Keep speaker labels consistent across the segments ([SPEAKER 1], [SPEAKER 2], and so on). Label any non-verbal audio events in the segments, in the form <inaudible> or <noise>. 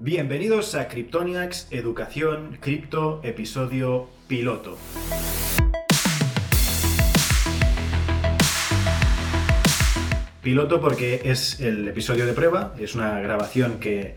[SPEAKER 1] Bienvenidos a Cryptoniacs Educación Cripto Episodio Piloto. Piloto porque es el episodio de prueba, es una grabación que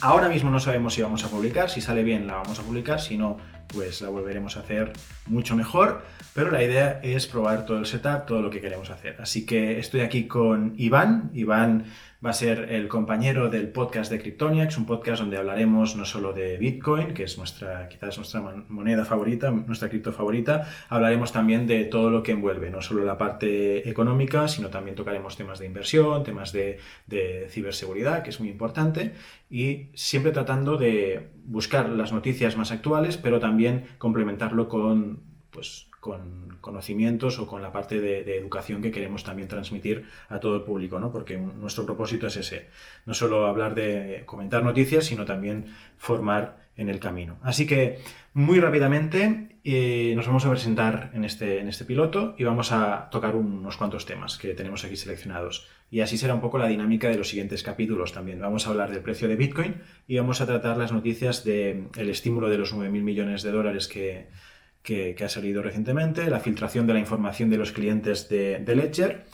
[SPEAKER 1] ahora mismo no sabemos si vamos a publicar, si sale bien la vamos a publicar, si no, pues la volveremos a hacer mucho mejor, pero la idea es probar todo el setup, todo lo que queremos hacer. Así que estoy aquí con Iván. Iván va a ser el compañero del podcast de Cryptoniacs, un podcast donde hablaremos no solo de Bitcoin, que es nuestra, quizás nuestra moneda favorita, nuestra cripto favorita, hablaremos también de todo lo que envuelve, no solo la parte económica, sino también tocaremos temas de inversión, temas de, de ciberseguridad, que es muy importante, y siempre tratando de buscar las noticias más actuales, pero también complementarlo con pues, con conocimientos o con la parte de, educación que queremos también transmitir a todo el público, ¿no? porque nuestro propósito es ese, no solo hablar de comentar noticias, sino también formar en el camino. Así que muy rápidamente eh, nos vamos a presentar en este, en este piloto y vamos a tocar unos cuantos temas que tenemos aquí seleccionados. Y así será un poco la dinámica de los siguientes capítulos también. Vamos a hablar del precio de Bitcoin y vamos a tratar las noticias del estímulo de los 9.000 millones de dólares que, que, ha salido recientemente, la filtración de la información de los clientes de, Ledger.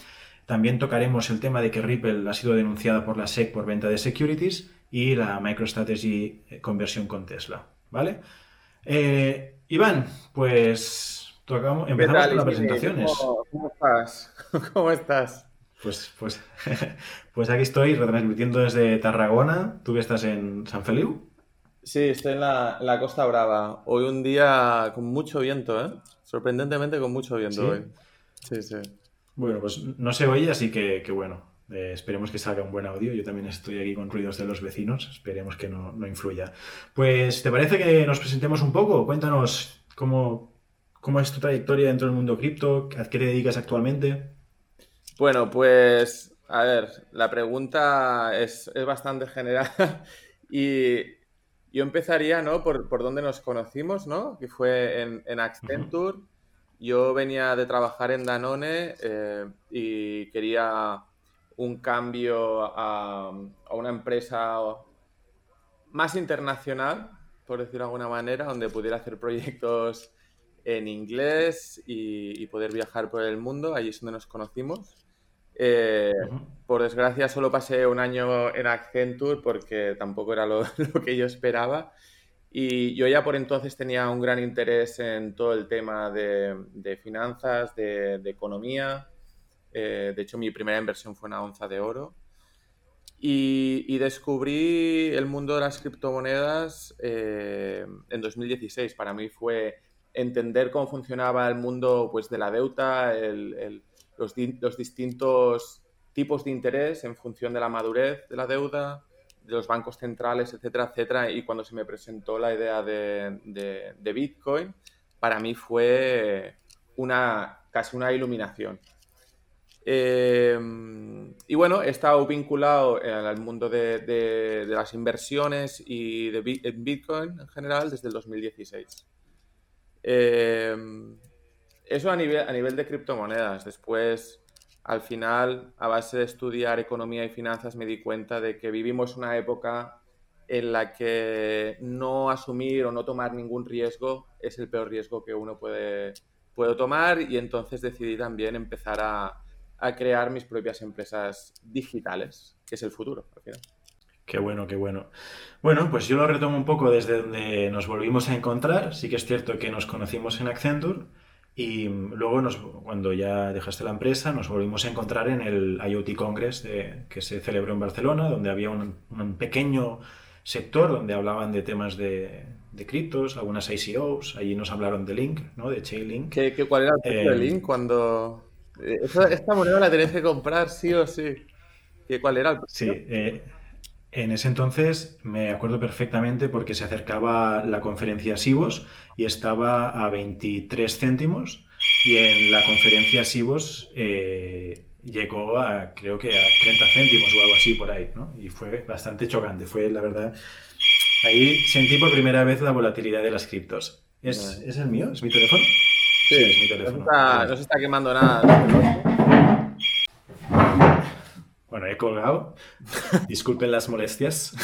[SPEAKER 1] También tocaremos el tema de que Ripple ha sido denunciada por la SEC por venta de securities y la MicroStrategy eh, conversión con Tesla. ¿Vale? Eh, Iván, pues tocamos, empezamos con las presentaciones.
[SPEAKER 2] ¿Cómo, estás? <laughs> ¿Cómo estás?
[SPEAKER 1] Pues, pues, <laughs> pues aquí estoy retransmitiendo desde Tarragona. ¿Tú que estás en San Feliu?
[SPEAKER 2] Sí, estoy en la, Costa Brava. Hoy un día con mucho viento, ¿eh? Sorprendentemente con mucho viento hoy. Sí, sí.
[SPEAKER 1] Bueno, pues no se oye, así que, bueno. Eh, esperemos que salga un buen audio. Yo también estoy aquí con ruidos de los vecinos. Esperemos que no, influya. Pues, ¿te parece que nos presentemos un poco? Cuéntanos cómo, cómo es tu trayectoria dentro del mundo cripto, a qué te dedicas actualmente.
[SPEAKER 2] Bueno, pues, a ver, la pregunta es, es bastante general <laughs> y yo empezaría, ¿no? Por, por donde nos conocimos, ¿no? Que fue en, en Accenture. Yo venía de trabajar en Danone eh, y quería un cambio a, a, una empresa más internacional, por decirlo de alguna manera, donde pudiera hacer proyectos en inglés y, y poder viajar por el mundo. Allí es donde nos conocimos. Eh, por desgracia solo pasé un año en Accenture porque tampoco era <laughs> lo, que yo esperaba. Y yo ya por entonces tenía un gran interés en todo el tema de, finanzas, de, economía. Eh, de hecho, mi primera inversión fue una onza de oro. Y, descubrí el mundo de las criptomonedas eh, en 2016. Para mí fue entender cómo funcionaba el mundo pues, de la deuda, el los, distintos tipos de interés en función de la madurez de la deuda, de los bancos centrales, etcétera, etcétera. Y cuando se me presentó la idea de, Bitcoin, para mí fue una, casi una iluminación. Eh, y bueno, he estado vinculado al mundo de, las inversiones y de Bitcoin en general desde el 2016. Eso a nivel, a nivel de criptomonedas. Después, al final, a base de estudiar economía y finanzas, me di cuenta de que vivimos una época en la que no asumir o no tomar ningún riesgo es el peor riesgo que uno puede, puede tomar y entonces decidí también empezar a, a crear mis propias empresas digitales, que es el futuro al.
[SPEAKER 1] Qué bueno, qué bueno. Bueno, pues yo lo retomo un poco desde donde nos volvimos a encontrar. Sí que es cierto que nos conocimos en Accenture y luego, nos, cuando ya dejaste la empresa, nos volvimos a encontrar en el IoT Congress que se celebró en Barcelona, donde había un, pequeño sector donde hablaban de temas de, de criptos, algunas ICOs, allí nos hablaron de Link, ¿no? de Chainlink.
[SPEAKER 2] ¿Qué, qué, cuál era el precio de eh, Link cuando... Eh, esta, moneda la tenés que comprar sí o sí. ¿Qué, ¿Cuál era el
[SPEAKER 1] precio? Sí, eh, en ese entonces me acuerdo perfectamente porque se acercaba la conferencia SIBOS y estaba a 23 céntimos y en la conferencia SIBOS eh, llegó a creo que a 30 céntimos o algo así por ahí, ¿no? Y fue bastante chocante, fue la verdad. Ahí sentí por primera vez la volatilidad de las criptos. ¿Es, ¿es el mío? ¿Es mi teléfono?
[SPEAKER 2] Sí, es mi teléfono. No, no se está quemando nada.
[SPEAKER 1] Colgado. Disculpen las molestias.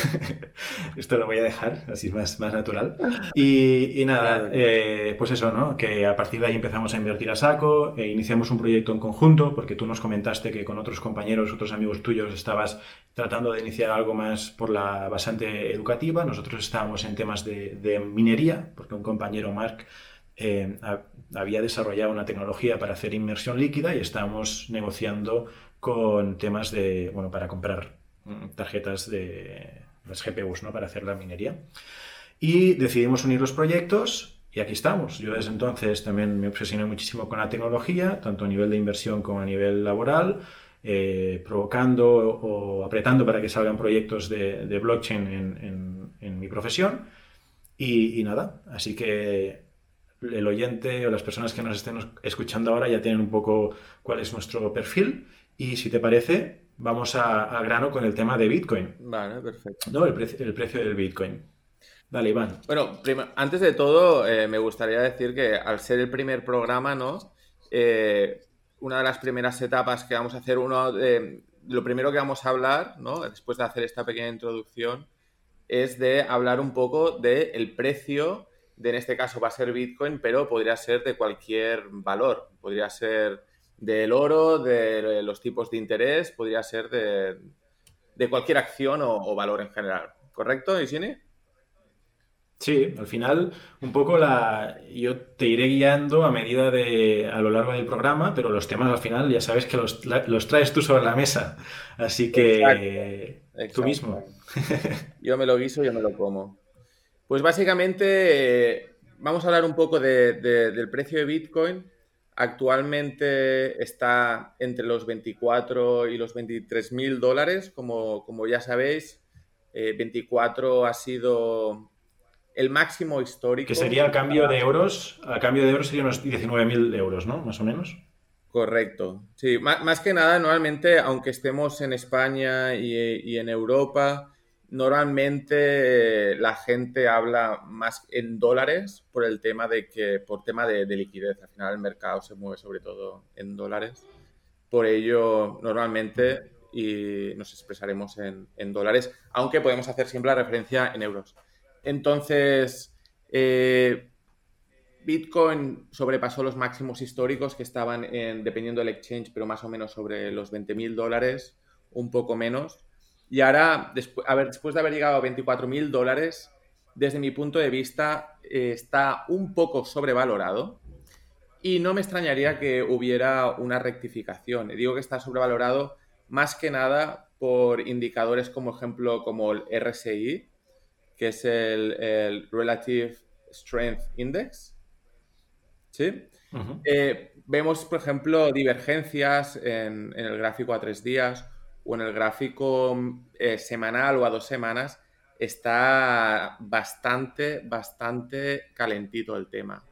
[SPEAKER 1] <laughs> Esto lo voy a dejar, así más, más natural. Y, nada, eh, pues eso, ¿no? Que a partir de ahí empezamos a invertir a saco, e iniciamos un proyecto en conjunto, porque tú nos comentaste que con otros compañeros, otros amigos tuyos, estabas tratando de iniciar algo más por la bastante educativa. Nosotros estábamos en temas de, minería, porque un compañero, Mark, eh, había desarrollado una tecnología para hacer inmersión líquida y estábamos negociando con temas de, bueno, para comprar mm, tarjetas de las GPUs, ¿no? Para hacer la minería. Y decidimos unir los proyectos y aquí estamos. Yo desde entonces también me obsesioné muchísimo con la tecnología, tanto a nivel de inversión como a nivel laboral, eh, provocando o apretando para que salgan proyectos de, blockchain en, mi profesión. Y, y, nada, así que el oyente o las personas que nos estén escuchando ahora ya tienen un poco cuál es nuestro perfil y si te parece, vamos a, grano con el tema de Bitcoin.
[SPEAKER 2] Vale, perfecto.
[SPEAKER 1] No, el, precio del Bitcoin. Dale, Iván.
[SPEAKER 2] Bueno, antes de todo, eh, me gustaría decir que al ser el primer programa, ¿no? Eh, una de las primeras etapas que vamos a hacer, uno de, lo primero que vamos a hablar, ¿no? Después de hacer esta pequeña introducción, es de hablar un poco del precio de, en este caso va a ser Bitcoin, pero podría ser de cualquier valor. Podría ser del oro, de los tipos de interés, podría ser de, cualquier acción o, valor en general. ¿Correcto, Isini?
[SPEAKER 1] Sí, al final un poco la yo te iré guiando a medida de a lo largo del programa, pero los temas al final ya sabes que los, traes tú sobre la mesa, así que tú mismo.
[SPEAKER 2] yo me lo guiso, yo me lo como. Pues básicamente vamos a hablar un poco del precio de Bitcoin Actualmente está entre los 24 y los 23 mil dólares, como, como, ya sabéis. 24 eh, ha sido el máximo histórico.
[SPEAKER 1] Que sería a cambio de euros, a cambio de euros sería unos 19 mil euros, ¿no? Más o menos.
[SPEAKER 2] Correcto. Sí, más, que nada, normalmente, aunque estemos en España y, y en Europa, Normalmente la gente habla más en dólares por el tema de que, por tema de, liquidez. Al final el mercado se mueve sobre todo en dólares. Por ello, normalmente y nos expresaremos en, dólares, aunque podemos hacer siempre la referencia en euros. Entonces, eh, Bitcoin sobrepasó los máximos históricos que estaban en, dependiendo del exchange, pero más o menos sobre los 20 mil dólares, un poco menos. Y ahora, después, a ver, después de haber llegado a 24 mil dólares, desde mi punto de vista, eh, está un poco sobrevalorado. Y no me extrañaría que hubiera una rectificación. Digo que está sobrevalorado más que nada por indicadores como ejemplo como el RSI, que es el, Relative Strength Index. ¿Sí? Eh, vemos, por ejemplo, divergencias en, en el gráfico a tres días o en el gráfico eh, semanal o a dos semanas, está bastante, bastante calentito el tema.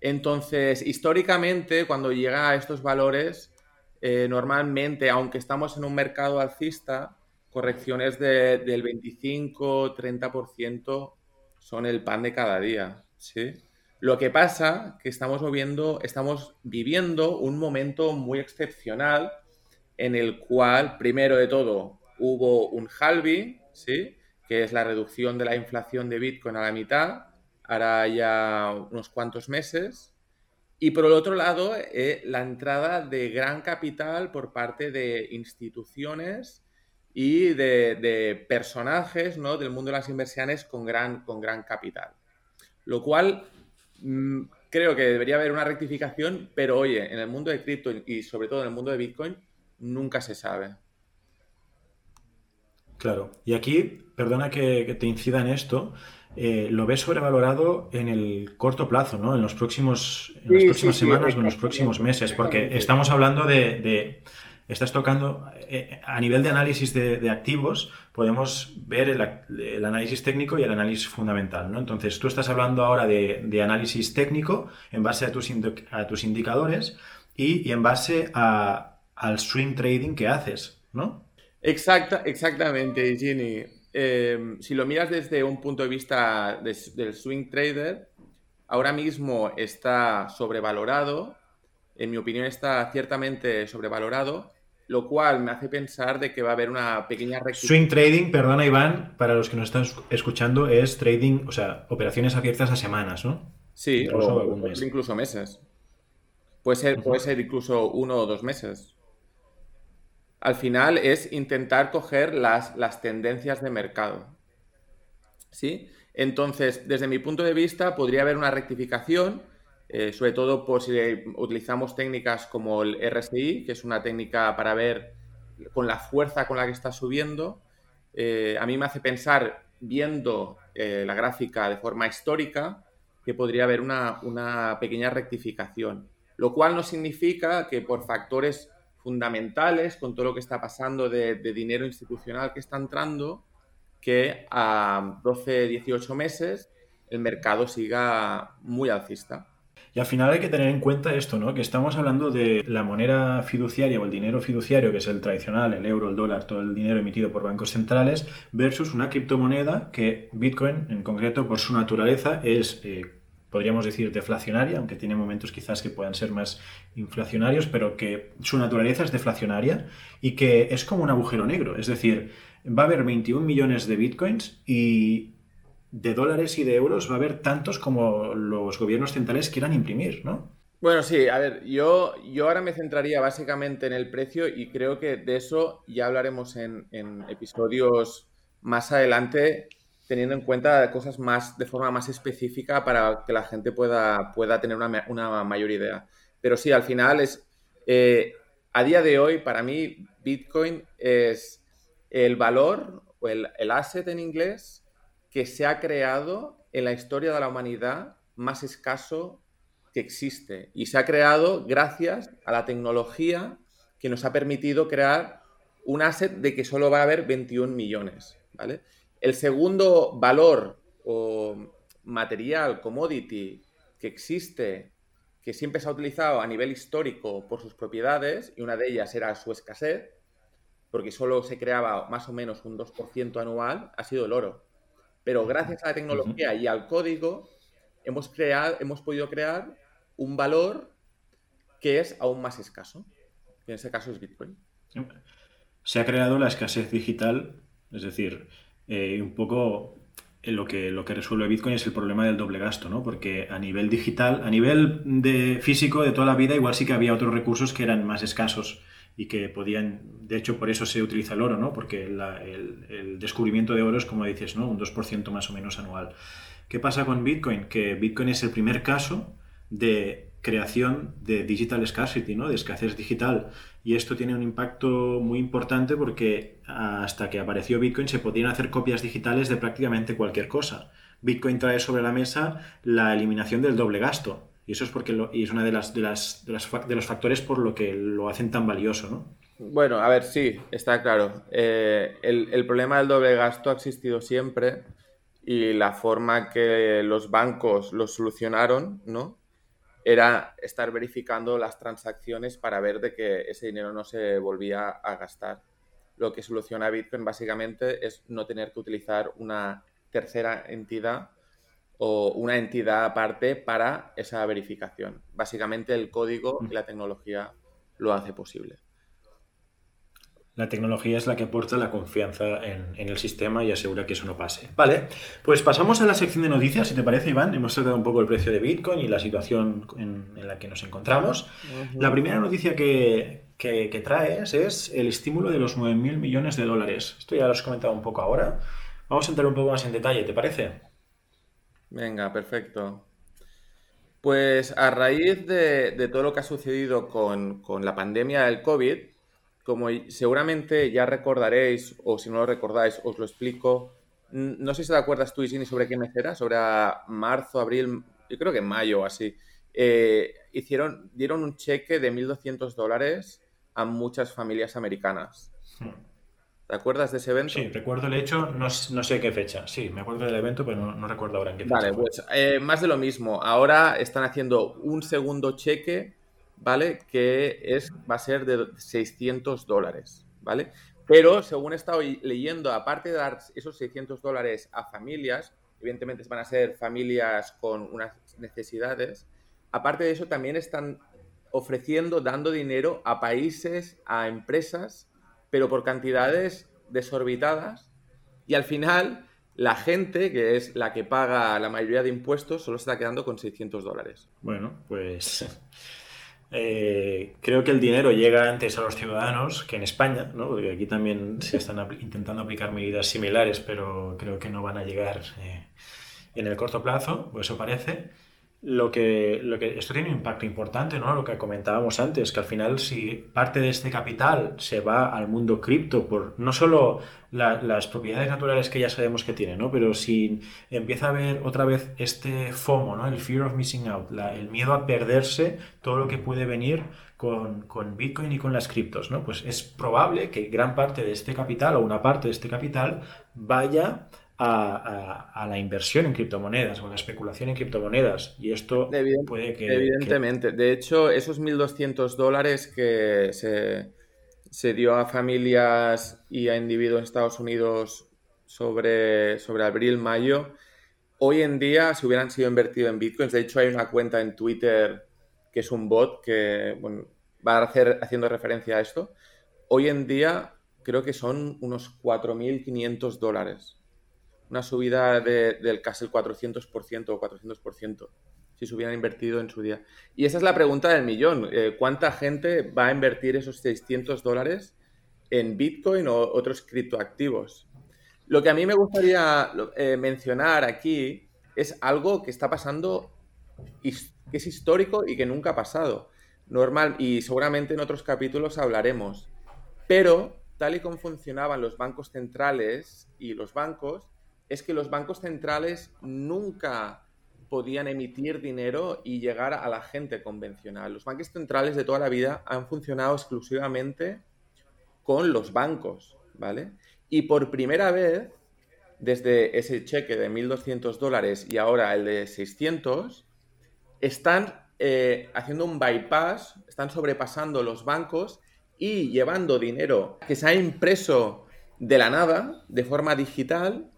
[SPEAKER 2] Entonces, históricamente, cuando llega a estos valores, eh, normalmente, aunque estamos en un mercado alcista, correcciones del 25-30% son el pan de cada día, ¿sí? Lo que pasa que estamos viviendo, estamos viviendo un momento muy excepcional en el cual, primero de todo, hubo un halving, ¿sí? que es la reducción de la inflación de Bitcoin a la mitad, hará ya unos cuantos meses. Y por el otro lado, eh, la entrada de gran capital por parte de instituciones y de, personajes ¿no? del mundo de las inversiones con gran, con gran capital. Lo cual mm, creo que debería haber una rectificación, pero oye, en el mundo de cripto y sobre todo en el mundo de Bitcoin, nunca se sabe.
[SPEAKER 1] Claro, y aquí, perdona que, te incida en esto, eh, lo ves sobrevalorado en el corto plazo, ¿no? En los próximos, en las próximas semanas o en los próximos meses, porque estamos hablando de, estás tocando, eh, a nivel de análisis de, activos, podemos ver el, análisis técnico y el análisis fundamental, ¿no? Entonces, tú estás hablando ahora de, análisis técnico en base a tus, a tus indicadores y en base a, al swing trading que haces, ¿no?
[SPEAKER 2] Exacta, exactamente, Ginny. Em, si lo miras desde un punto de vista del swing trader, ahora mismo está sobrevalorado, en mi opinión está ciertamente sobrevalorado, lo cual me hace pensar de que va a haber una pequeña
[SPEAKER 1] Swing trading, perdona Iván, para los que nos están escuchando, es trading, o sea, operaciones abiertas a semanas, ¿no?
[SPEAKER 2] Sí, incluso, incluso meses. Puede ser, puede ser incluso uno o dos meses. Al final es intentar coger las, las tendencias de mercado. ¿Sí? Entonces, desde mi punto de vista, podría haber una rectificación, eh, sobre todo por si utilizamos técnicas como el RSI, que es una técnica para ver con la fuerza con la que está subiendo. Eh, a mí me hace pensar, viendo eh, la gráfica de forma histórica, que podría haber una, pequeña rectificación. Lo cual no significa que por factores fundamentales, con todo lo que está pasando de dinero institucional que está entrando, que a 12, 18 meses el mercado siga muy alcista.
[SPEAKER 1] Y al final hay que tener en cuenta esto, ¿no? Que estamos hablando de la moneda fiduciaria o el dinero fiduciario, que es el tradicional, el euro, el dólar, todo el dinero emitido por bancos centrales, versus una criptomoneda que Bitcoin, en concreto, por su naturaleza, es, eh, podríamos decir, deflacionaria, aunque tiene momentos quizás que puedan ser más inflacionarios, pero que su naturaleza es deflacionaria y que es como un agujero negro. Es decir, va a haber 21 millones de bitcoins y de dólares y de euros va a haber tantos como los gobiernos centrales quieran imprimir, ¿no?
[SPEAKER 2] Bueno, sí, a ver, yo, yo ahora me centraría básicamente en el precio y creo que de eso ya hablaremos en, episodios más adelante, teniendo en cuenta cosas más de forma más específica para que la gente pueda, pueda tener una, mayor idea. Pero sí, al final es, eh, a día de hoy, para mí, Bitcoin es el valor o el, asset en inglés que se ha creado en la historia de la humanidad más escaso que existe. Y se ha creado gracias a la tecnología que nos ha permitido crear un asset de que solo va a haber 21 millones. ¿vale? El segundo valor o material, commodity, que existe, que siempre se ha utilizado a nivel histórico por sus propiedades, y una de ellas era su escasez, porque solo se creaba más o menos un 2% anual, ha sido el oro. Pero gracias a la tecnología y al código, hemos, creado, hemos podido crear un valor que es aún más escaso. en ese caso es Bitcoin.
[SPEAKER 1] Se ha creado la escasez digital, es decir, eh, un poco lo que, lo que resuelve Bitcoin es el problema del doble gasto, ¿no? Porque a nivel digital, a nivel de físico de toda la vida, igual sí que había otros recursos que eran más escasos y que podían, de hecho por eso se utiliza el oro, ¿no? porque el, descubrimiento de oro es como dices, ¿no? un 2% más o menos anual. ¿Qué pasa con Bitcoin? Que Bitcoin es el primer caso de creación de digital scarcity, ¿no? de escasez digital. Y esto tiene un impacto muy importante porque hasta que apareció Bitcoin se podían hacer copias digitales de prácticamente cualquier cosa. Bitcoin trae sobre la mesa la eliminación del doble gasto. Y eso es porque y es una de las, de las, de los factores por lo que lo hacen tan valioso, ¿no?
[SPEAKER 2] Bueno, a ver, sí, está claro. Eh, el, problema del doble gasto ha existido siempre y la forma que los bancos lo solucionaron, ¿no? Era estar verificando las transacciones para ver de que ese dinero no se volvía a gastar. Lo que soluciona Bitcoin básicamente es no tener que utilizar una tercera entidad o una entidad aparte para esa verificación. Básicamente el código y la tecnología lo hace posible.
[SPEAKER 1] La tecnología es la que aporta la confianza en, el sistema y asegura que eso no pase. Vale, pues pasamos a la sección de noticias, si te parece, Iván. Hemos tratado un poco el precio de Bitcoin y la situación en, la que nos encontramos. La primera noticia que, que, traes es el estímulo de los 9.000 millones de dólares. Esto ya lo has comentado un poco ahora. Vamos a entrar un poco más en detalle, ¿te parece?
[SPEAKER 2] Venga, perfecto. Pues a raíz de, todo lo que ha sucedido con, la pandemia del COVID, como seguramente ya recordaréis, o si no lo recordáis, os lo explico. No sé si te acuerdas tú, Isini, sobre qué mes era, sobre marzo, abril, yo creo que mayo o así. Eh, hicieron, dieron un cheque de 1.200 dólares a muchas familias americanas. ¿Te acuerdas de ese evento?
[SPEAKER 1] Sí, recuerdo el hecho, no, sé qué fecha. Sí, me acuerdo del evento, pero no, recuerdo ahora en qué fecha.
[SPEAKER 2] Vale, pues eh, más de lo mismo. Ahora están haciendo un segundo cheque, ¿vale? Que es, va a ser de 600 dólares, ¿vale? Pero según he estado leyendo, aparte de dar esos 600 dólares a familias, evidentemente van a ser familias con unas necesidades, aparte de eso también están ofreciendo, dando dinero a países, a empresas, pero por cantidades desorbitadas. Y al final, la gente, que es la que paga la mayoría de impuestos, solo se está quedando con 600 dólares.
[SPEAKER 1] Bueno, pues eh, creo que el dinero llega antes a los ciudadanos que en España, ¿no? porque aquí también se están intentando aplicar medidas similares, pero creo que no van a llegar eh, en el corto plazo, o eso parece lo que, lo que esto tiene un impacto importante, ¿no? Lo que comentábamos antes, que al final si parte de este capital se va al mundo cripto por no solo las propiedades naturales que ya sabemos que tiene, ¿no? Pero si empieza a haber otra vez este FOMO, ¿no? El fear of missing out, el miedo a perderse todo lo que puede venir con, con, Bitcoin y con las criptos, ¿no? Pues es probable que gran parte de este capital o una parte de este capital vaya a, la inversión en criptomonedas o a la especulación en criptomonedas. Y esto puede que...
[SPEAKER 2] Evidentemente. De hecho, esos 1.200 dólares que se, dio a familias y a individuos en Estados Unidos sobre, sobre abril-mayo, hoy en día, si hubieran sido invertidos en bitcoins, de hecho hay una cuenta en Twitter que es un bot que va a hacer haciendo referencia a esto, hoy en día creo que son unos 4.500 dólares una subida del casi el 400% o 400% si se hubieran invertido en su día. Y esa es la pregunta del millón. Eh, ¿Cuánta gente va a invertir esos 600 dólares en Bitcoin o otros criptoactivos? Lo que a mí me gustaría eh, mencionar aquí es algo que está pasando, que es histórico y que nunca ha pasado. Normal, y seguramente en otros capítulos hablaremos. Pero, tal y como funcionaban los bancos centrales y los bancos, es que los bancos centrales nunca podían emitir dinero y llegar a la gente convencional. Los bancos centrales de toda la vida han funcionado exclusivamente con los bancos, ¿vale? Y por primera vez, desde ese cheque de 1.200 dólares y ahora el de 600, están eh, haciendo un bypass, están sobrepasando los bancos y llevando dinero que se ha impreso de la nada, de forma digital,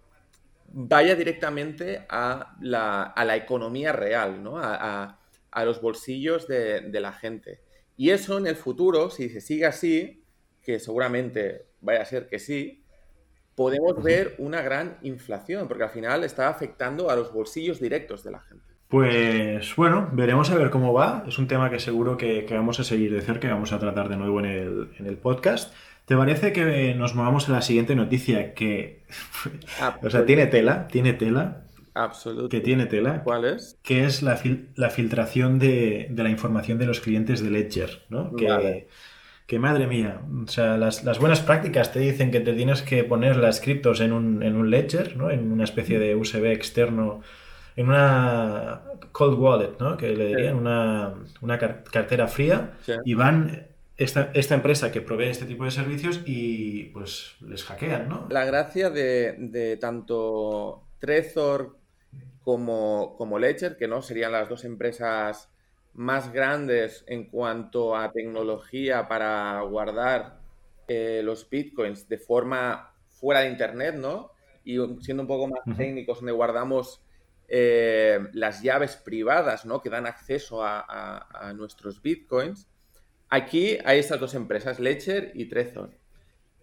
[SPEAKER 2] vaya directamente a la, economía real, ¿no? a, los bolsillos de, la gente. Y eso en el futuro, si se sigue así, que seguramente vaya a ser que sí, podemos ver una gran inflación, porque al final está afectando a los bolsillos directos de la gente.
[SPEAKER 1] Pues bueno, veremos a ver cómo va. Es un tema que seguro que, vamos a seguir de cerca y vamos a tratar de nuevo en el, en el podcast. ¿Te parece que nos movamos a la siguiente noticia que... <laughs> o sea, tiene tela, tiene tela.
[SPEAKER 2] Absolutamente.
[SPEAKER 1] Que tiene tela.
[SPEAKER 2] ¿Cuál es?
[SPEAKER 1] Que es la, la filtración de, la información de los clientes de Ledger, ¿no? Que, que madre mía, o sea, las, buenas prácticas te dicen que te tienes que poner las criptos en un, en un Ledger, ¿no? En una especie de USB externo, en una cold wallet, ¿no? Que le dirían, una, una cartera fría, y van esta, empresa que provee este tipo de servicios y pues les hackean, ¿no?
[SPEAKER 2] La gracia de, tanto Trezor como, como Ledger, que no serían las dos empresas más grandes en cuanto a tecnología para guardar eh, los bitcoins de forma fuera de internet, ¿no? Y siendo un poco más técnicos, donde guardamos eh, las llaves privadas, ¿no? Que dan acceso a nuestros bitcoins. Aquí hay estas dos empresas, Ledger y Trezor.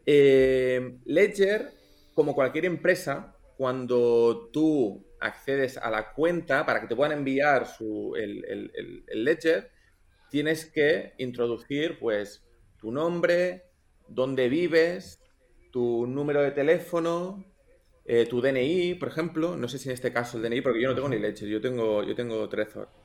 [SPEAKER 2] Eh, Ledger, como cualquier empresa, cuando tú accedes a la cuenta para que te puedan enviar el, Ledger, tienes que introducir pues tu nombre, dónde vives, tu número de teléfono, eh, tu DNI, por ejemplo. No sé si en este caso el DNI, porque yo no tengo ni Ledger, yo tengo, yo tengo Trezor.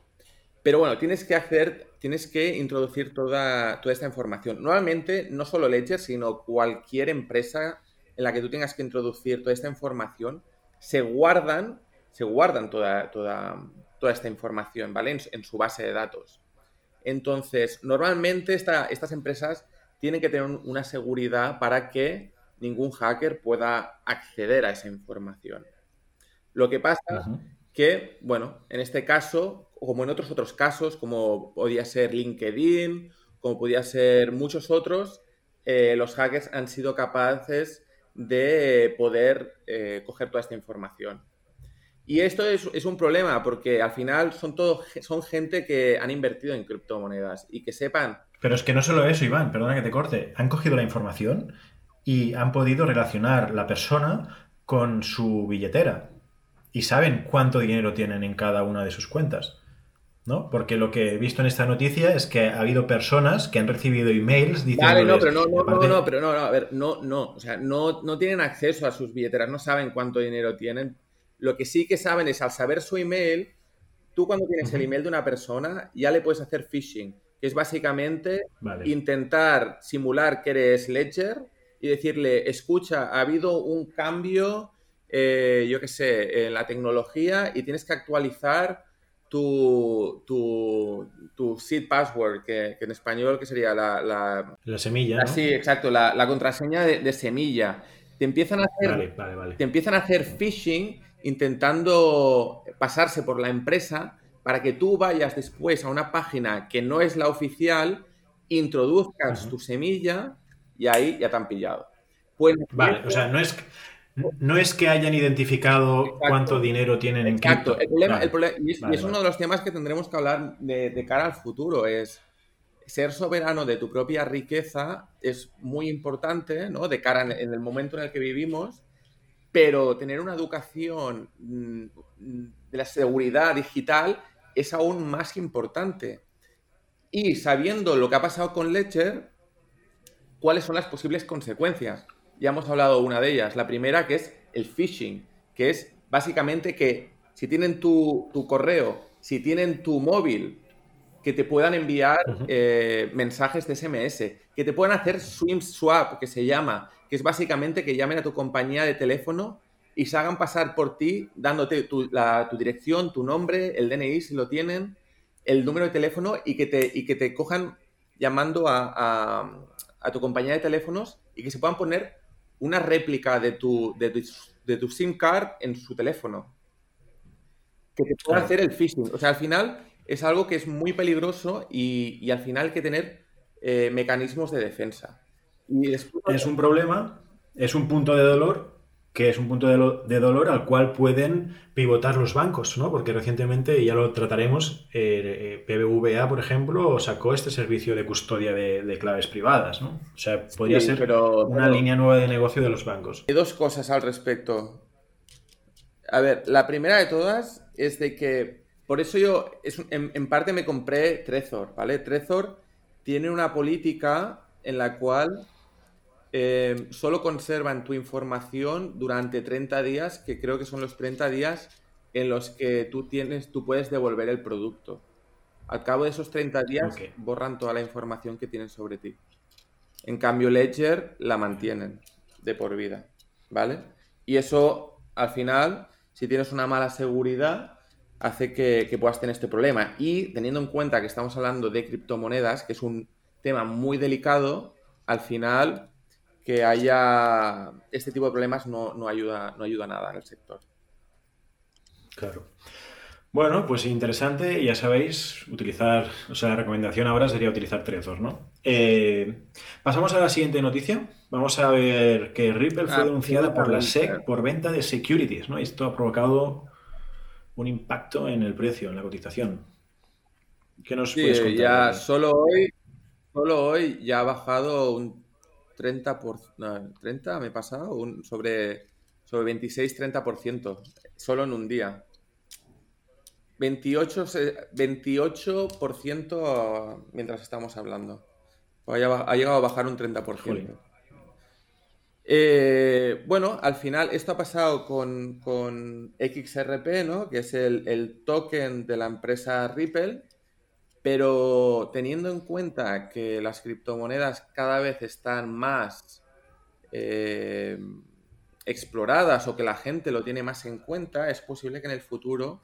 [SPEAKER 2] Pero bueno, tienes que hacer, tienes que introducir toda, toda esta información. Normalmente, no solo Ledger, sino cualquier empresa en la que tú tengas que introducir toda esta información, se guardan, se guardan toda, toda, toda esta información, ¿vale? En, su base de datos. Entonces, normalmente estas empresas tienen que tener una seguridad para que ningún hacker pueda acceder a esa información. Lo que pasa que, bueno, en este caso, como en otros otros casos, como podía ser LinkedIn, como podía ser muchos otros, eh, los hackers han sido capaces de poder eh, coger toda esta información. Y esto es, un problema porque al final son, todo, son gente que han invertido en criptomonedas y que sepan...
[SPEAKER 1] Pero es que no solo eso, Iván, perdona que te corte. Han cogido la información y han podido relacionar la persona con su billetera y saben cuánto dinero tienen en cada una de sus cuentas. ¿No? Porque lo que he visto en esta noticia es que ha habido personas que han recibido emails diciendo.
[SPEAKER 2] Vale, no, pero no, no, no, no, pero no, no, a ver, no, no, o sea, no, no tienen acceso a sus billeteras, no saben cuánto dinero tienen. Lo que sí que saben es al saber su email, tú cuando tienes el email de una persona ya le puedes hacer phishing, que es básicamente intentar simular que eres Ledger y decirle, escucha, ha habido un cambio, eh, yo qué sé, en la tecnología y tienes que actualizar tu, tu, tu seed password, que, en español que sería la...
[SPEAKER 1] La, semilla.
[SPEAKER 2] Sí, exacto, la, contraseña de, semilla. Te empiezan a hacer, te empiezan a hacer phishing intentando pasarse por la empresa para que tú vayas después a una página que no es la oficial, introduzcas tu semilla y ahí ya te han pillado.
[SPEAKER 1] Pues, vale, o sea, no es, no es que hayan identificado cuánto dinero tienen en
[SPEAKER 2] Exacto. El problema, y, es, uno de los temas que tendremos que hablar de, cara al futuro, es ser soberano de tu propia riqueza es muy importante, ¿no? De cara en, el momento en el que vivimos, pero tener una educación mm, de la seguridad digital es aún más importante. Y sabiendo lo que ha pasado con Ledger, cuáles son las posibles consecuencias ya hemos hablado de una de ellas. La primera que es el phishing, que es básicamente que si tienen tu, correo, si tienen tu móvil, que te puedan enviar eh, mensajes de SMS, que te puedan hacer swim swap, que se llama, que es básicamente que llamen a tu compañía de teléfono y se hagan pasar por ti dándote tu, dirección, tu nombre, el DNI si lo tienen, el número de teléfono y que te, y que te cojan llamando a, a tu compañía de teléfonos y que se puedan poner una réplica de tu, de tu, SIM card en su teléfono. Que te pueda hacer el phishing. O sea, al final es algo que es muy peligroso y, al final hay que tener eh, mecanismos de defensa.
[SPEAKER 1] Y Es un problema, es un punto de dolor que es un punto de, dolor al cual pueden pivotar los bancos, ¿no? Porque recientemente, y ya lo trataremos, eh, eh PBVA, por ejemplo, sacó este servicio de custodia de, claves privadas, ¿no? O sea, podría ser una línea nueva de negocio de los bancos.
[SPEAKER 2] Hay dos cosas al respecto. A ver, la primera de todas es de que, por eso yo, en, en parte me compré Trezor, ¿vale? Trezor tiene una política en la cual eh, solo conservan tu información durante 30 días, que creo que son los 30 días en los que tú tienes, tú puedes devolver el producto. Al cabo de esos 30 días borran toda la información que tienen sobre ti. En cambio, Ledger la mantienen de por vida, ¿vale? Y eso, al final, si tienes una mala seguridad, hace que, que puedas tener este problema. Y teniendo en cuenta que estamos hablando de criptomonedas, que es un tema muy delicado, al final que haya este tipo de problemas no, ayuda, no ayuda nada en el sector.
[SPEAKER 1] Claro. Bueno, pues interesante, ya sabéis, utilizar, o sea, la recomendación ahora sería utilizar Trezor, ¿no? Eh, pasamos a la siguiente noticia. Vamos a ver que Ripple fue ah, denunciada por la SEC por venta de securities, ¿no? Y esto ha provocado un impacto en el precio, en la cotización.
[SPEAKER 2] ¿Qué nos puedes contar? Ya solo hoy, solo hoy ya ha bajado un 30 por 30 me he pasado un, sobre sobre 26 30% solo en un día. 28 28% mientras estamos hablando. Ha, llegado a bajar un 30% eh, bueno, al final esto ha pasado con, con XRP, ¿no? que es el, el token de la empresa Ripple, pero teniendo en cuenta que las criptomonedas cada vez están más eh, exploradas o que la gente lo tiene más en cuenta, es posible que en el futuro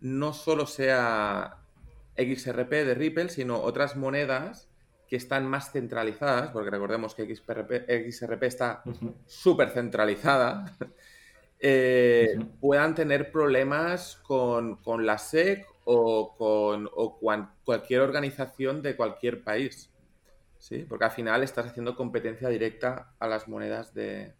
[SPEAKER 2] no solo sea XRP de Ripple, sino otras monedas que están más centralizadas, porque recordemos que XRP, está súper centralizada, <laughs> eh, puedan tener problemas con, con la SEC o con cualquier organización de cualquier país. ¿sí? Porque al final estás haciendo competencia directa a las monedas de,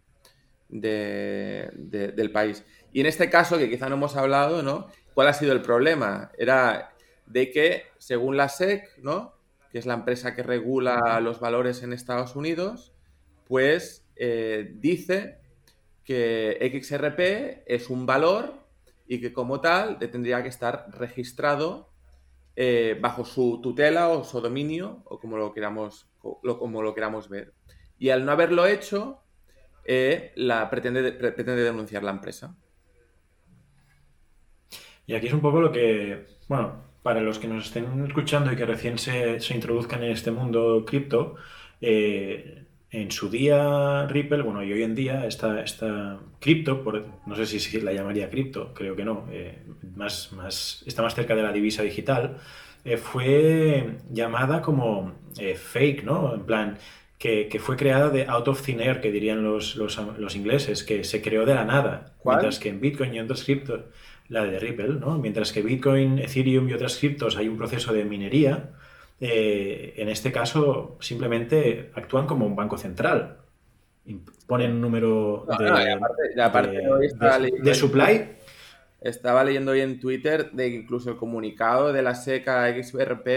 [SPEAKER 2] del país. Y en este caso, que quizá no hemos hablado, ¿no? ¿Cuál ha sido el problema? Era de que, según la SEC, ¿no? que es la empresa que regula los valores en Estados Unidos, pues eh, dice que XRP es un valor y que como tal tendría que estar registrado eh, bajo su tutela o su dominio o como lo queramos, como lo queramos ver. Y al no haberlo hecho, eh, la pretende, pretende denunciar la empresa.
[SPEAKER 1] Y aquí es un poco lo que, bueno, para los que nos estén escuchando y que recién se, introduzcan en este mundo cripto, eh, en su día Ripple, bueno, y hoy en día esta, esta cripto, no sé si, la llamaría cripto, creo que no, eh, más, más, está más cerca de la divisa digital, eh, fue llamada como fake, ¿no? En plan, que, fue creada de out of thin air, que dirían los, los, ingleses, que se creó de la nada. Mientras que en Bitcoin y otras criptos la de Ripple, ¿no? Mientras que Bitcoin, Ethereum y otras criptos hay un proceso de minería, eh, en este caso simplemente actúan como un banco central. Ponen un número de, supply.
[SPEAKER 2] Estaba leyendo hoy en Twitter de incluso el comunicado de la SECA XRP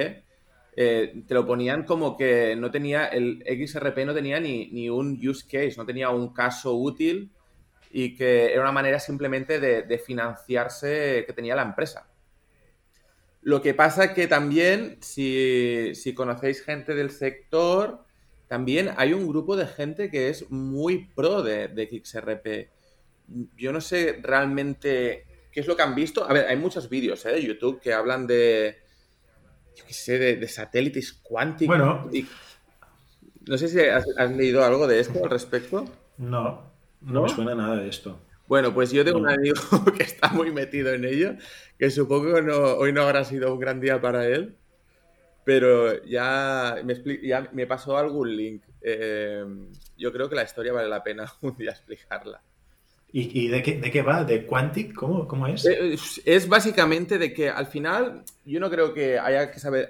[SPEAKER 2] eh, te lo ponían como que no tenía, el XRP no tenía ni, ni un use case, no tenía un caso útil y que era una manera simplemente de, financiarse que tenía la empresa. Lo que pasa que también, si, conocéis gente del sector, también hay un grupo de gente que es muy pro de, de XRP. Yo no sé realmente qué es lo que han visto. A ver, hay muchos vídeos ¿eh? de YouTube que hablan de, yo qué sé, de, satélites cuánticos. Bueno. No sé si has, has, leído algo de esto al respecto.
[SPEAKER 1] No, no, me suena nada de esto.
[SPEAKER 2] Bueno, pues yo tengo un amigo <laughs> que está muy metido en ello, que supongo que hoy no habrá sido un gran día para él, pero ya me, ya me pasó algún link. Eh, yo creo que la historia vale la pena <laughs> un día explicarla.
[SPEAKER 1] ¿Y, de, qué, de, qué, va? ¿De Quantic? ¿Cómo, cómo es?
[SPEAKER 2] Eh, es? básicamente de que al final yo no creo que haya que saber...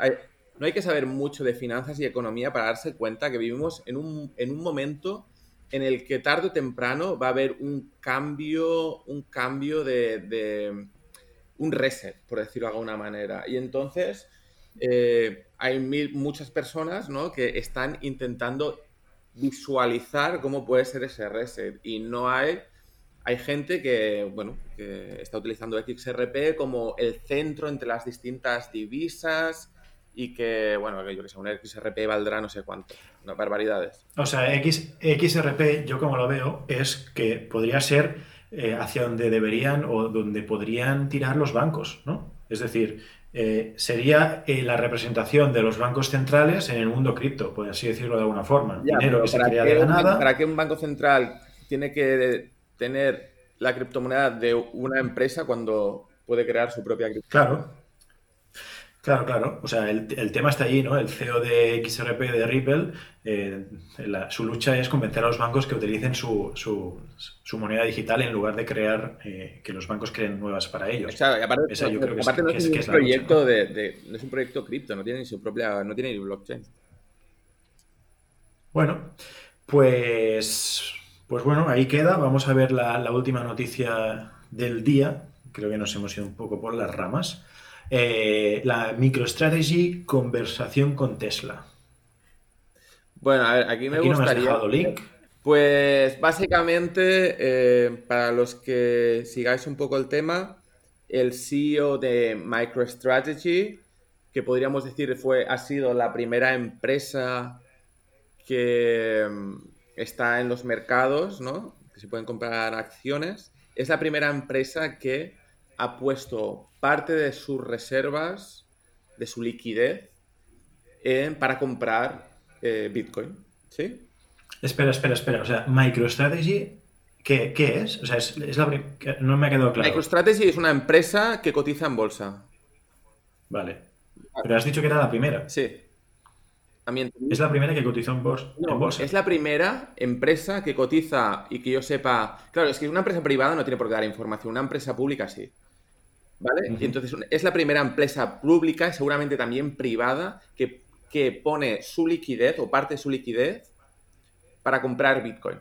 [SPEAKER 2] no hay que saber mucho de finanzas y economía para darse cuenta que vivimos en un, en un momento en el que tarde o temprano va a haber un cambio, un cambio de, un reset, por decirlo de alguna manera. Y entonces eh, hay muchas personas ¿no? que están intentando visualizar cómo puede ser ese reset y no hay hay gente que, bueno, que está utilizando XRP como el centro entre las distintas divisas, y que, bueno, yo que sé, un XRP valdrá no sé cuánto, unas barbaridades.
[SPEAKER 1] O sea, X, XRP, yo como lo veo, es que podría ser eh, hacia donde deberían o donde podrían tirar los bancos, ¿no? Es decir, eh, sería eh, la representación de los bancos centrales en el mundo cripto, por así decirlo de alguna forma. Dinero que se crea de la nada.
[SPEAKER 2] ¿Para qué un banco central tiene que tener la criptomoneda de una empresa cuando puede crear su propia
[SPEAKER 1] criptomoneda? Claro. Claro, claro. O sea, el, tema está allí, ¿no? El CEO de XRP de Ripple, eh, su lucha es convencer a los bancos que utilicen su, su, moneda digital en lugar de crear, eh, que los bancos creen nuevas para ellos.
[SPEAKER 2] Claro, y aparte, no, es, un proyecto de, no es un proyecto cripto, no tiene ni su propia, no tiene ni blockchain.
[SPEAKER 1] Bueno, pues, pues bueno, ahí queda. Vamos a ver la, la última noticia del día. Creo que nos hemos ido un poco por las ramas. Eh, la MicroStrategy conversación con Tesla.
[SPEAKER 2] Bueno, a ver, aquí me gustaría. link. Pues básicamente, eh, para los que sigáis un poco el tema, el CEO de MicroStrategy, que podríamos decir fue, ha sido la primera empresa que mm, está en los mercados, ¿no? Que se pueden comprar acciones. Es la primera empresa que ha puesto parte de sus reservas, de su liquidez, para comprar eh, Bitcoin. ¿Sí?
[SPEAKER 1] Espera, espera, espera. O sea, MicroStrategy, ¿qué, es? O sea, es, la no me ha quedado claro.
[SPEAKER 2] MicroStrategy es una empresa que cotiza en bolsa.
[SPEAKER 1] Vale. Pero has dicho que era la primera.
[SPEAKER 2] Sí.
[SPEAKER 1] ¿Es la primera que cotizó en, bolsa?
[SPEAKER 2] Es la primera empresa que cotiza y que yo sepa. Claro, es que una empresa privada no tiene por qué dar información, una empresa pública sí. ¿Vale? Y entonces es la primera empresa pública y seguramente también privada que, que pone su liquidez o parte de su liquidez para comprar Bitcoin.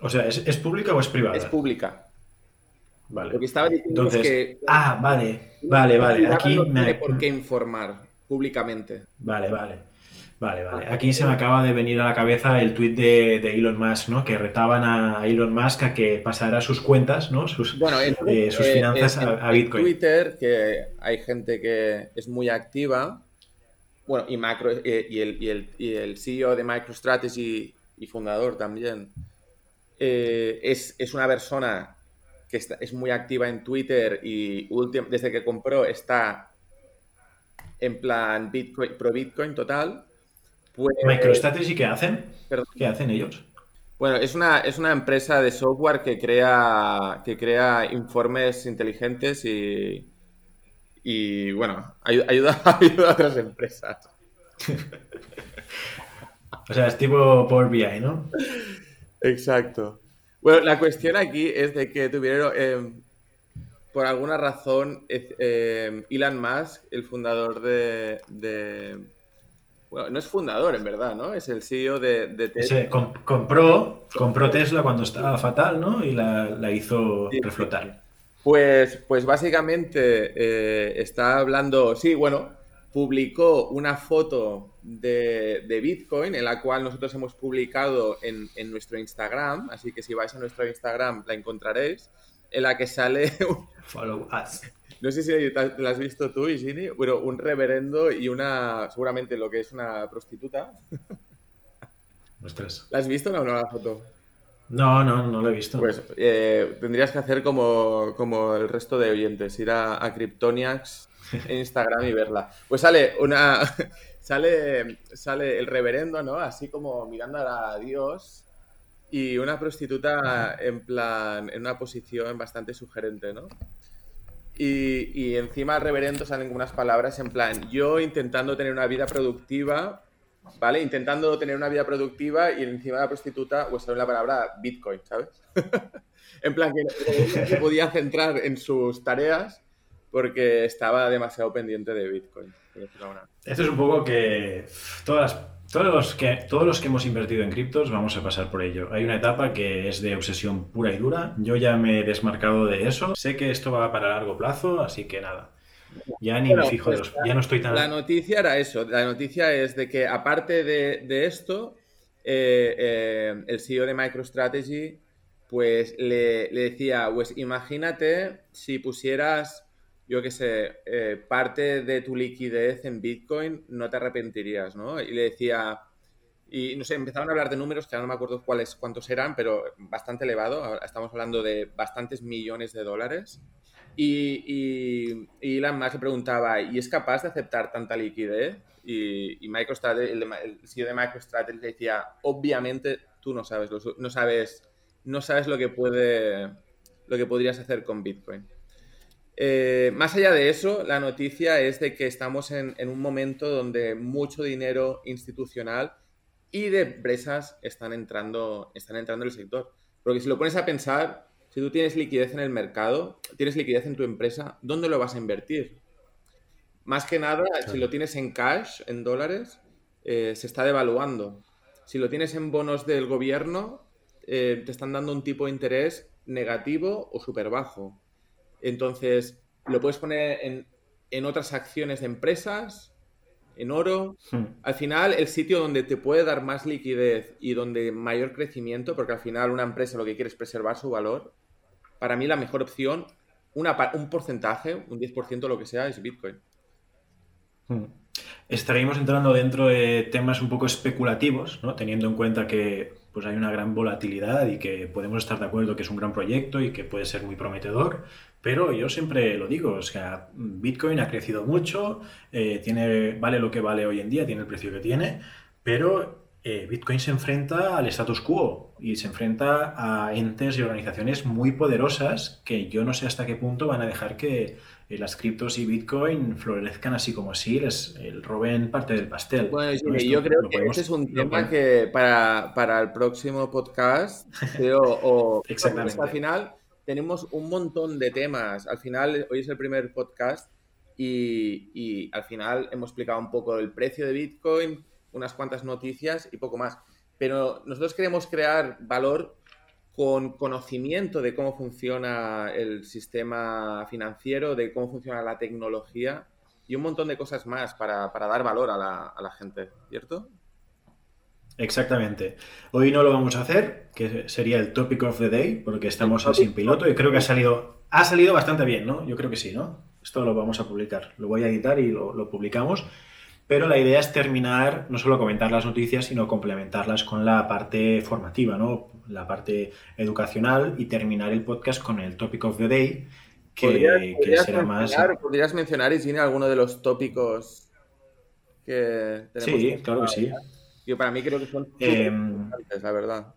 [SPEAKER 1] O sea, ¿es, pública o es privada?
[SPEAKER 2] Es pública.
[SPEAKER 1] Vale.
[SPEAKER 2] Lo que estaba diciendo
[SPEAKER 1] Entonces,
[SPEAKER 2] es que.
[SPEAKER 1] Ah, vale, vale, vale. Aquí
[SPEAKER 2] no
[SPEAKER 1] me...
[SPEAKER 2] tiene por qué informar públicamente.
[SPEAKER 1] Vale, vale. Vale, vale. Aquí se me acaba de venir a la cabeza el tuit de, Elon Musk, ¿no? Que retaban a Elon Musk a que pasara sus cuentas, ¿no? Sus, eh, sus eh, finanzas a, Bitcoin.
[SPEAKER 2] En Twitter, que hay gente que es muy activa, bueno, y, macro, eh, y, el, y, el, y el CEO de MicroStrategy y fundador también, es, es, una persona que está, es muy activa en Twitter y desde que compró está en plan Bitcoin, pro Bitcoin total.
[SPEAKER 1] Pues, ¿MicroStrategy qué hacen? ¿Qué hacen ellos?
[SPEAKER 2] Bueno, es una, es una empresa de software que crea, que crea informes inteligentes y, y bueno, ayuda, <laughs> ayuda a otras empresas.
[SPEAKER 1] o sea, es tipo Power BI, ¿no?
[SPEAKER 2] Exacto. Bueno, la cuestión aquí es de que tuvieron, eh, por alguna razón, eh, Elon Musk, el fundador de bueno, no es fundador, en verdad, ¿no? Es el CEO de,
[SPEAKER 1] Tesla. compró, compró Tesla cuando estaba fatal, ¿no? Y la, hizo reflotar.
[SPEAKER 2] Pues, pues básicamente eh, está hablando, sí, bueno, publicó una foto de, Bitcoin en la cual nosotros hemos publicado en, en, nuestro Instagram, así que si vais a nuestro Instagram la encontraréis, en la que sale... <laughs>
[SPEAKER 1] Follow us.
[SPEAKER 2] No sé si la has visto tú, Isini, pero un reverendo y una, seguramente lo que es una prostituta. <laughs>
[SPEAKER 1] Ostras.
[SPEAKER 2] ¿La has visto o no, la foto?
[SPEAKER 1] No, no, no la he visto.
[SPEAKER 2] Pues eh, tendrías que hacer como, como, el resto de oyentes, ir a, a Kryptoniacs en Instagram y verla. Pues sale una. <laughs> Sale, sale el reverendo, ¿no? Así como mirando a Dios y una prostituta en plan, en una posición bastante sugerente, ¿no? Y, encima al reverendo salen unas palabras en plan, yo intentando tener una vida productiva, ¿vale? Intentando tener una vida productiva y encima la prostituta, pues la palabra Bitcoin, ¿sabes? <laughs> en plan que se podía centrar en sus tareas porque estaba demasiado pendiente de Bitcoin.
[SPEAKER 1] Esto es un poco que todas todos los, que, todos los que hemos invertido en criptos vamos a pasar por ello. Hay una etapa que es de obsesión pura y dura. Yo ya me he desmarcado de eso. Sé que esto va para largo plazo, así que nada. Ya ni me fijo de pues los. Ya no estoy tan.
[SPEAKER 2] La noticia era eso. La noticia es de que, aparte de, esto, eh, eh, el CEO de MicroStrategy, pues le, le decía: Pues imagínate si pusieras yo qué sé, eh, parte de tu liquidez en Bitcoin no te arrepentirías, ¿no? Y le decía, y no sé, empezaron a hablar de números que ahora no me acuerdo cuáles, cuántos eran, pero bastante elevado, estamos hablando de bastantes millones de dólares. Y, y, y Elon Musk le preguntaba, ¿y es capaz de aceptar tanta liquidez? Y, y MicroStrategy, el, el, CEO de MicroStrategy le decía, obviamente tú no sabes, no sabes, no sabes lo que puede, lo que podrías hacer con Bitcoin. Eh, más allá de eso, la noticia es de que estamos en, un momento donde mucho dinero institucional y de empresas están entrando, están entrando en el sector. Porque si lo pones a pensar, si tú tienes liquidez en el mercado, tienes liquidez en tu empresa, ¿dónde lo vas a invertir? Más que nada, si lo tienes en cash, en dólares, eh, se está devaluando. Si lo tienes en bonos del gobierno, eh, te están dando un tipo de interés negativo o súper bajo. Entonces, lo puedes poner en, otras acciones de empresas, en oro. Hmm. Al final, el sitio donde te puede dar más liquidez y donde mayor crecimiento, porque al final una empresa lo que quiere es preservar su valor, para mí la mejor opción, un porcentaje, un 10% lo que sea, es Bitcoin.
[SPEAKER 1] Hmm. Estaríamos entrando dentro de temas un poco especulativos, ¿no? teniendo en cuenta que pues hay una gran volatilidad y que podemos estar de acuerdo que es un gran proyecto y que puede ser muy prometedor, pero yo siempre lo digo, Bitcoin ha crecido mucho, eh, tiene, vale lo que vale hoy en día, tiene el precio que tiene, pero eh, Bitcoin se enfrenta al status quo y se enfrenta a entes y organizaciones muy poderosas que yo no sé hasta qué punto van a dejar que eh, las criptos y Bitcoin florezcan así como si les roben parte del pastel.
[SPEAKER 2] Bueno, yo creo que este es un tema que para, el próximo podcast, <laughs> creo, o
[SPEAKER 1] Exactamente.
[SPEAKER 2] al final tenemos un montón de temas. Al final, hoy es el primer podcast y, y al final hemos explicado un poco el precio de Bitcoin, unas cuantas noticias y poco más. Pero nosotros queremos crear valor con conocimiento de cómo funciona el sistema financiero, de cómo funciona la tecnología y un montón de cosas más para, dar valor a la, gente, ¿cierto?
[SPEAKER 1] Exactamente. Hoy no lo vamos a hacer, que sería el topic of the day, porque estamos así en piloto y creo que ha salido, ha salido bastante bien, ¿no? Yo creo que sí, ¿no? Esto lo vamos a publicar. Lo voy a editar y lo publicamos pero la idea es terminar, no solo comentar las noticias, sino complementarlas con la parte formativa, ¿no? la parte educacional y terminar el podcast con el topic of the day, que, será más...
[SPEAKER 2] ¿Podrías mencionar, Isina, alguno de los tópicos que
[SPEAKER 1] tenemos? Sí, claro que sí.
[SPEAKER 2] Yo para mí creo que son eh, importantes, la verdad.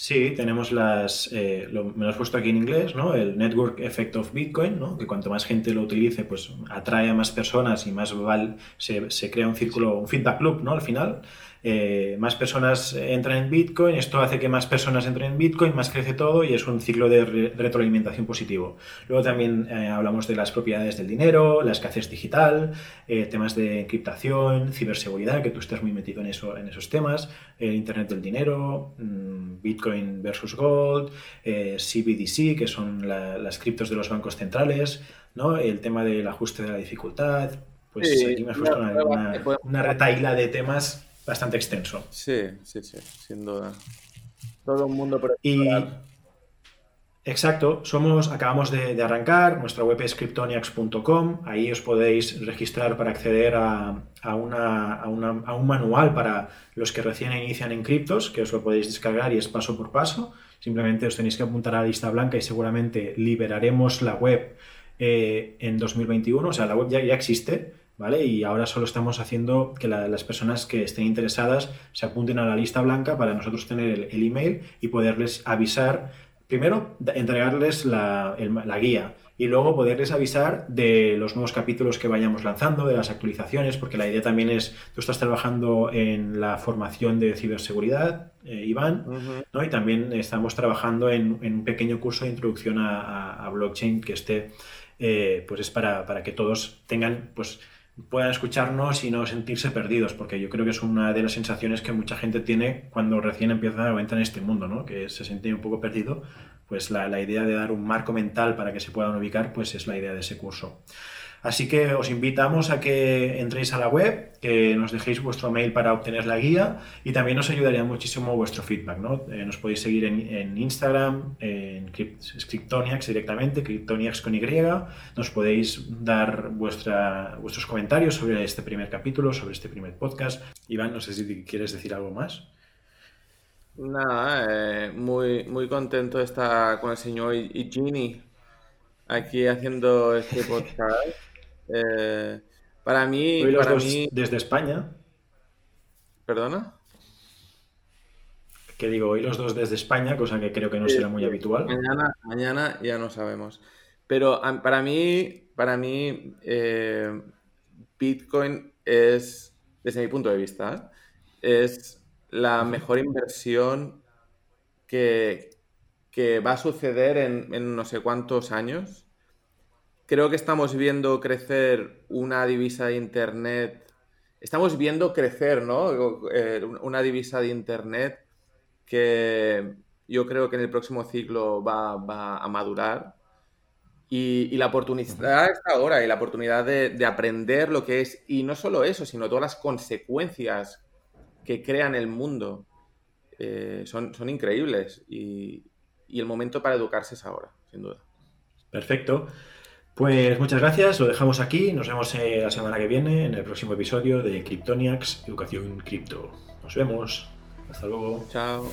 [SPEAKER 1] Sí, tenemos las, eh, lo, me lo has puesto aquí en inglés, ¿no? El Network Effect of Bitcoin, ¿no? Que cuanto más gente lo utilice, pues atrae a más personas y más val, se, se crea un círculo, un feedback loop, ¿no? Al final. Eh, más personas entran en Bitcoin, esto hace que más personas entren en Bitcoin, más crece todo y es un ciclo de, retroalimentación positivo. Luego también eh, hablamos de las propiedades del dinero, la escasez digital, eh, temas de encriptación, ciberseguridad, que tú estás muy metido en, eso, en esos temas, el Internet del dinero, mm, Bitcoin versus Gold, CBDC, que son las criptos de los bancos centrales, ¿no? el tema del ajuste de la dificultad. Pues aquí me has puesto una, una retaila de temas bastante extenso.
[SPEAKER 2] Sí, sí, sí, sin duda. Todo un mundo
[SPEAKER 1] por y Exacto, somos, acabamos de, arrancar, nuestra web es cryptoniacs.com, ahí os podéis registrar para acceder a, una, a, un manual para los que recién inician en criptos, que os lo podéis descargar y es paso por paso. Simplemente os tenéis que apuntar a la lista blanca y seguramente liberaremos la web eh, en 2021, o sea, la web ya, ya existe, ¿vale? Y ahora solo estamos haciendo que las personas que estén interesadas se apunten a la lista blanca para nosotros tener el, email y poderles avisar, primero entregarles la, guía y luego poderles avisar de los nuevos capítulos que vayamos lanzando, de las actualizaciones, porque la idea también es, tú estás trabajando en la formación de ciberseguridad, eh, Iván, ¿no? y también estamos trabajando en, un pequeño curso de introducción a, blockchain que esté, eh, pues es para, para, que todos tengan, pues, puedan escucharnos y no sentirse perdidos, porque yo creo que es una de las sensaciones que mucha gente tiene cuando recién empieza a entrar en este mundo, ¿no? que se siente un poco perdido, pues la, la idea de dar un marco mental para que se puedan ubicar, pues es la idea de ese curso. Así que os invitamos a que entréis a la web, que nos dejéis vuestro mail para obtener la guía y también nos ayudaría muchísimo vuestro feedback. ¿no? Eh, nos podéis seguir en, Instagram, en Cryptoniacs directamente, Cryptoniacs con Y. Nos podéis dar vuestra, vuestros comentarios sobre este primer capítulo, sobre este primer podcast. Iván, no sé si quieres decir algo más.
[SPEAKER 2] Nada, eh, muy, muy contento de estar con el señor Igini aquí haciendo este <laughs> podcast. Eh, para mí, para mí...
[SPEAKER 1] desde España.
[SPEAKER 2] ¿Perdona?
[SPEAKER 1] Que digo, hoy los dos desde España, cosa que creo que no será muy habitual.
[SPEAKER 2] Mañana, mañana ya no sabemos. Pero para mí, para mí, eh, Bitcoin es, desde mi punto de vista, es la mejor inversión que, que va a suceder en, en no sé cuántos años creo que estamos viendo crecer una divisa de Internet. Estamos viendo crecer, ¿no? Eh, una divisa de Internet que yo creo que en el próximo ciclo va, a madurar. Y, la oportunidad está ahora, y la oportunidad de, aprender lo que es, y no solo eso, sino todas las consecuencias que crean el mundo, eh, son, son increíbles. Y, y el momento para educarse es ahora, sin duda.
[SPEAKER 1] Perfecto. Pues muchas gracias, lo dejamos aquí, nos vemos eh, la semana que viene en el próximo episodio de Cryptoniacs Educación Cripto. Nos vemos, hasta luego.
[SPEAKER 2] Chao.